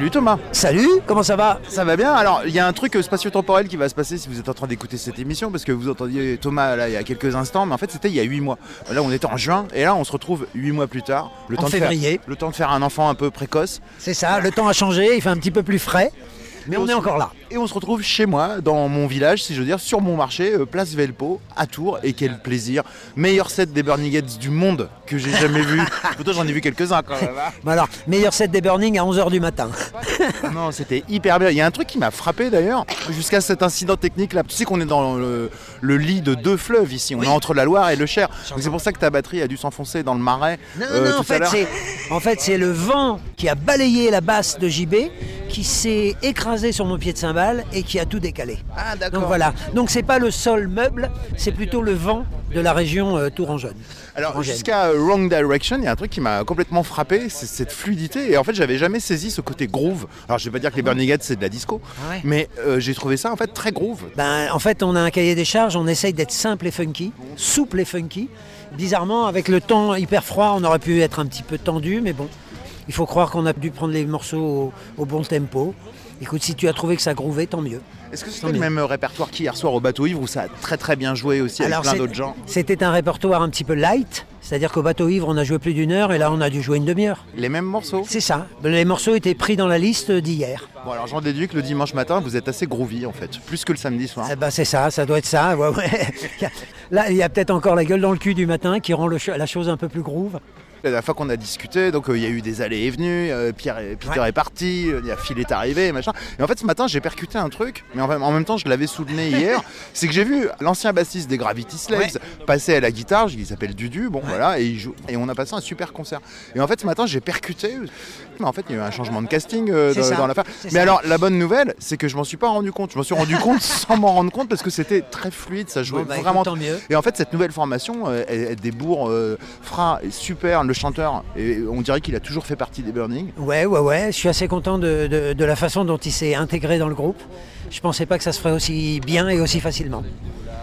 Salut Thomas Salut, comment ça va Ça va bien Alors, il y a un truc spatio-temporel qui va se passer si vous êtes en train d'écouter cette émission, parce que vous entendiez Thomas là il y a quelques instants, mais en fait c'était il y a 8 mois. Là on était en juin, et là on se retrouve 8 mois plus tard. Le En temps février. De faire, le temps de faire un enfant un peu précoce. C'est ça, le temps a changé, il fait un petit peu plus frais, mais on est encore là. Et on se retrouve chez moi, dans mon village, si je veux dire, sur mon marché, euh, place Velpo, à Tours, et quel plaisir. Meilleur set des Burning Heads du monde que j'ai jamais vu. Plutôt j'en ai vu quelques-uns quand même. hein. Bon alors, meilleur set des Burning à 11h du matin. Non, c'était hyper bien. Il y a un truc qui m'a frappé d'ailleurs, jusqu'à cet incident technique là. Tu sais qu'on est dans le, le lit de deux fleuves ici. On est entre la Loire et le Cher. Donc c'est pour ça que ta batterie a dû s'enfoncer dans le marais. Non, euh, non, en tout à fait, l'heure. c'est, en fait, c'est le vent qui a balayé la basse de JB, qui s'est écrasé sur mon pied de cymbale et qui a tout décalé. Ah d'accord. Donc voilà. Donc c'est pas le sol meuble, c'est plutôt le vent de la région euh, tourangeaune. Alors jusqu'à euh, Wrong Direction, il y a un truc qui m'a complètement frappé, c'est cette fluidité. Et en fait, j'avais jamais saisi ce côté groove. Alors je vais pas dire que les Burning Heads c'est de la disco, Ah ouais. mais euh, j'ai trouvé ça en fait très groove. Ben, en fait, on a un cahier des charges, on essaye d'être simple et funky, souple et funky. Bizarrement, avec le temps hyper froid, on aurait pu être un petit peu tendu, mais bon, il faut croire qu'on a dû prendre les morceaux au, au bon tempo. Écoute, si tu as trouvé que ça grouvait, tant mieux. Est-ce que c'était le même répertoire qu'hier soir au bateau ivre où ça a très très bien joué aussi avec Alors, plein d'autres gens C'était un répertoire un petit peu light, c'est-à-dire qu'au bateau ivre, on a joué plus d'une heure et là, on a dû jouer une demi-heure. Les mêmes morceaux C'est ça. Les morceaux étaient pris dans la liste d'hier. Bon alors j'en déduis que le dimanche matin vous êtes assez groovy en fait, plus que le samedi soir. Eh ben, c'est ça, ça doit être ça. ouais, ouais. Là, il y a peut-être encore la gueule dans le cul du matin qui rend le la chose un peu plus groove. La dernière fois qu'on a discuté, donc euh, il y a eu des allées et venues, euh, Pierre Peter Ouais. est parti, euh, il y a Phil est arrivé, machin. Et en fait, ce matin, j'ai percuté un truc, mais en, même- en même temps, je l'avais sous le nez hier. c'est que j'ai vu l'ancien bassiste des Gravity Slaves passer à la guitare, il s'appelle Dudu, bon voilà, et, il joue, et on a passé un super concert. Et en fait, ce matin, j'ai percuté, mais en fait, il y a eu un changement de casting euh, dans, l'affaire. Mais ça. alors, la bonne nouvelle, c'est que je m'en suis pas rendu compte. Je m'en suis rendu compte sans m'en rendre compte parce que c'était très fluide, ça jouait Bon, bah, vraiment mieux. et en fait, cette nouvelle formation, euh, elle, elle débourre. euh, Fra super, le chanteur, et on dirait qu'il a toujours fait partie des Burning. Ouais, ouais, ouais. Je suis assez content de, de- de la façon dont il s'est intégré dans le groupe. Je pensais pas que ça se ferait aussi bien et aussi facilement.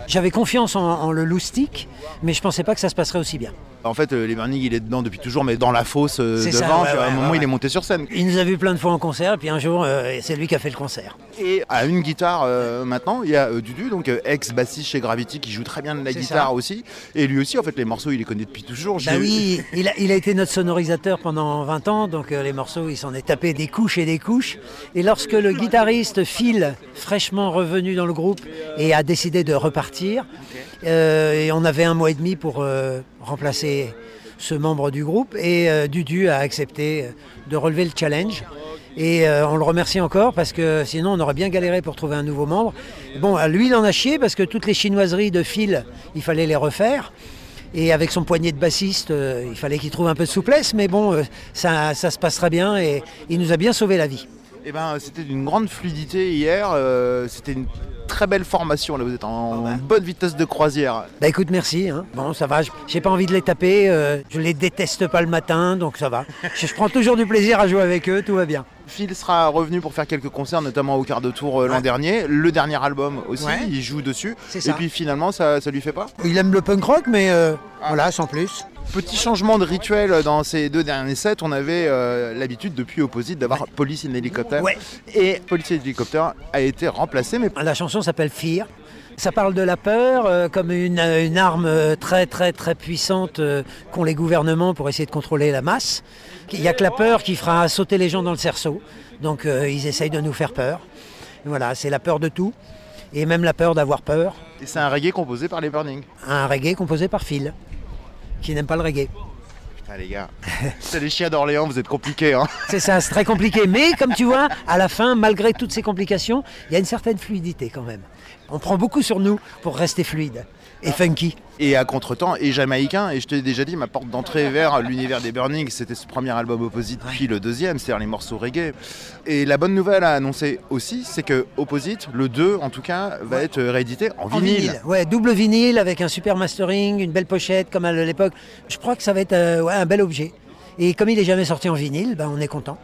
J'avais confiance en, en le loustic, mais je pensais pas que ça se passerait aussi bien. En fait, euh, les Burning, il est dedans depuis toujours, mais dans la fosse euh, devant. ça, ouais, puis à un ouais, moment, il est monté sur scène. Il nous a vu plein de fois en concert, et puis un jour, euh, c'est lui qui a fait le concert. Et à une guitare euh, maintenant, il y a euh, Dudu, donc ex-bassiste chez Gravity, qui joue très bien de la guitare ça. aussi. Et lui aussi, en fait, les morceaux, il les connaît depuis toujours. Bah oui, il a, il a été notre sonorisateur pendant 20 ans, donc les morceaux, il s'en est tapé des couches et des couches. Et lorsque le guitariste Phil, fraîchement revenu dans le groupe, et a décidé de repartir, euh, et on avait un mois et demi pour euh, remplacer ce membre du groupe, et euh, Dudu a accepté de relever le challenge. Et on le remercie encore parce que sinon on aurait bien galéré pour trouver un nouveau membre. Bon, lui il en a chié parce que toutes les chinoiseries de Phil, il fallait les refaire. Et avec son poignet de bassiste, il fallait qu'il trouve un peu de souplesse, mais bon, ça se passera bien et il nous a bien sauvé la vie. Eh ben, c'était d'une grande fluidité hier. euh, c'était une très belle formation. Là, vous êtes en bonne vitesse de croisière. Bah écoute, merci. hein. Bon, ça va, j'ai pas envie de les taper, euh, je les déteste pas le matin, donc ça va. Je, je prends toujours du plaisir à jouer avec eux, tout va bien. Phil sera revenu pour faire quelques concerts, notamment au quart de tour euh, l'an Ouais. dernier. Le dernier album aussi, Ouais. il joue dessus. C'est Et puis finalement, ça, ça lui fait pas? Il aime le punk rock, mais euh, voilà, sans plus. Petit changement de rituel dans ces deux derniers sets. On avait euh, l'habitude depuis Opposite d'avoir Police in Helicopter. Ouais. Et Police in Helicopter a été remplacé, mais La chanson s'appelle Fear. Ça parle de la peur euh, comme une, une arme euh, très très très puissante euh, qu'ont les gouvernements pour essayer de contrôler la masse. Il n'y a que la peur qui fera sauter les gens dans le cerceau. Donc ils essayent de nous faire peur. Voilà, c'est la peur de tout. Et même la peur d'avoir peur. et c'est un reggae composé par les Burning. Un reggae composé par Phil, qui n'aime pas le reggae. Putain les gars, c'est les chiens d'Orléans, vous êtes compliqués. Hein C'est ça, c'est très compliqué. Mais comme tu vois, à la fin, malgré toutes ces complications, il y a une certaine fluidité quand même. On prend beaucoup sur nous pour rester fluide et funky. et à contre-temps, et jamaïcain. Et je t'ai déjà dit, ma porte d'entrée vers l'univers des Burning, c'était ce premier album Opposite, puis le deuxième, c'est-à-dire les morceaux reggae. Et la bonne nouvelle à annoncer aussi, c'est que Opposite, le 2 en tout cas, va être réédité en En vinyle. Ouais, double vinyle avec un super mastering, une belle pochette comme à l'époque. Je crois que ça va être euh, ouais, un bel objet. Et comme il est jamais sorti en vinyle, ben, on est content.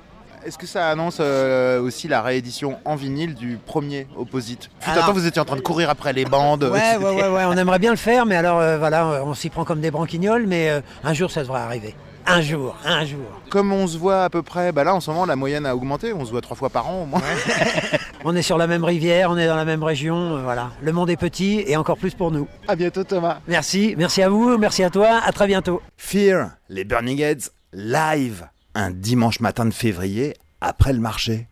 Est-ce que ça annonce euh, aussi la réédition en vinyle du premier Opposite? Tout à Alors- temps, vous étiez en train de courir après les bandes. Ouais, ouais, ouais, ouais, on aimerait bien le faire, mais alors euh, voilà, euh, on s'y prend comme des branquignoles, mais euh, un jour ça devrait arriver. Un jour, un jour. Comme on se voit à peu près, bah là en ce moment la moyenne a augmenté, on se voit trois fois par an au moins. On est sur la même rivière, on est dans la même région, euh, voilà. Le monde est petit et encore plus pour nous. À bientôt Thomas. Merci, merci à vous, merci à toi, à très bientôt. Fear, les Burning Heads, live, un dimanche matin de février, après le marché.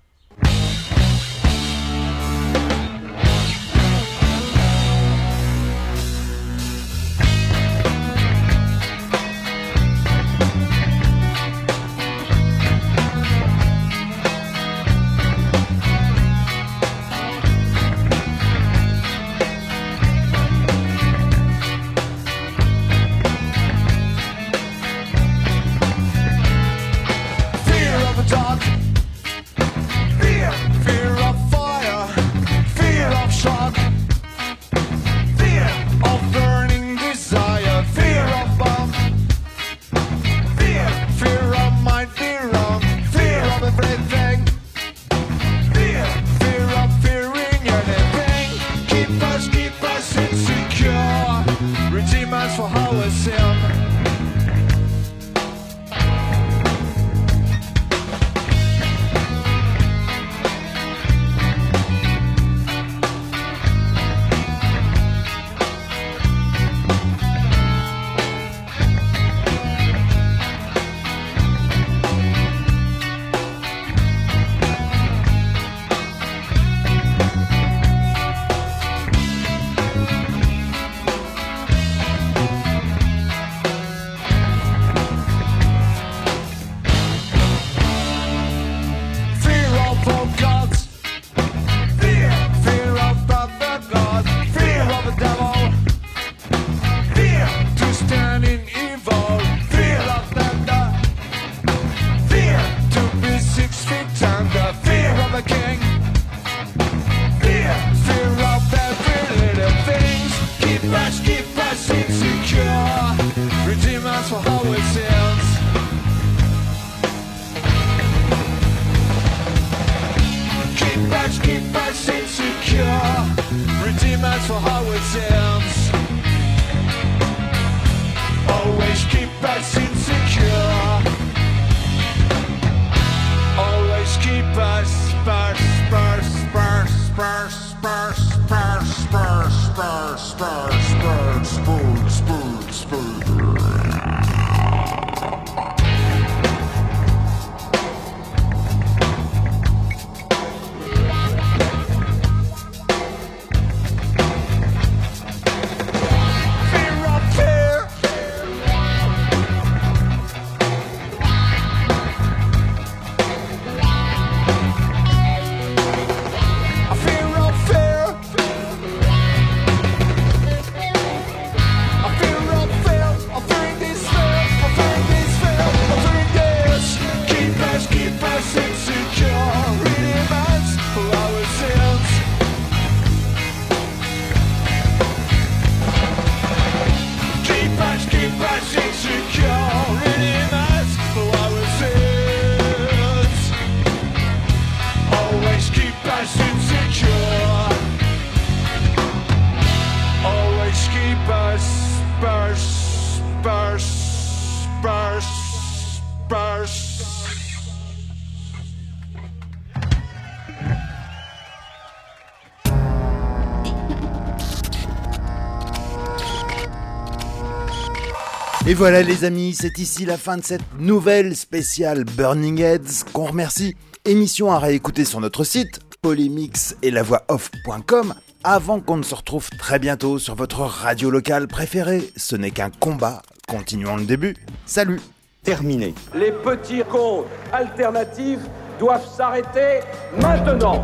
Et voilà les amis, c'est ici la fin de cette nouvelle spéciale Burning Heads qu'on remercie. Émission à réécouter sur notre site polymix et la voix off.com avant qu'on ne se retrouve très bientôt sur votre radio locale préférée. Ce n'est qu'un combat. Continuons le début. Salut Terminé. Les petits cons alternatifs doivent s'arrêter maintenant.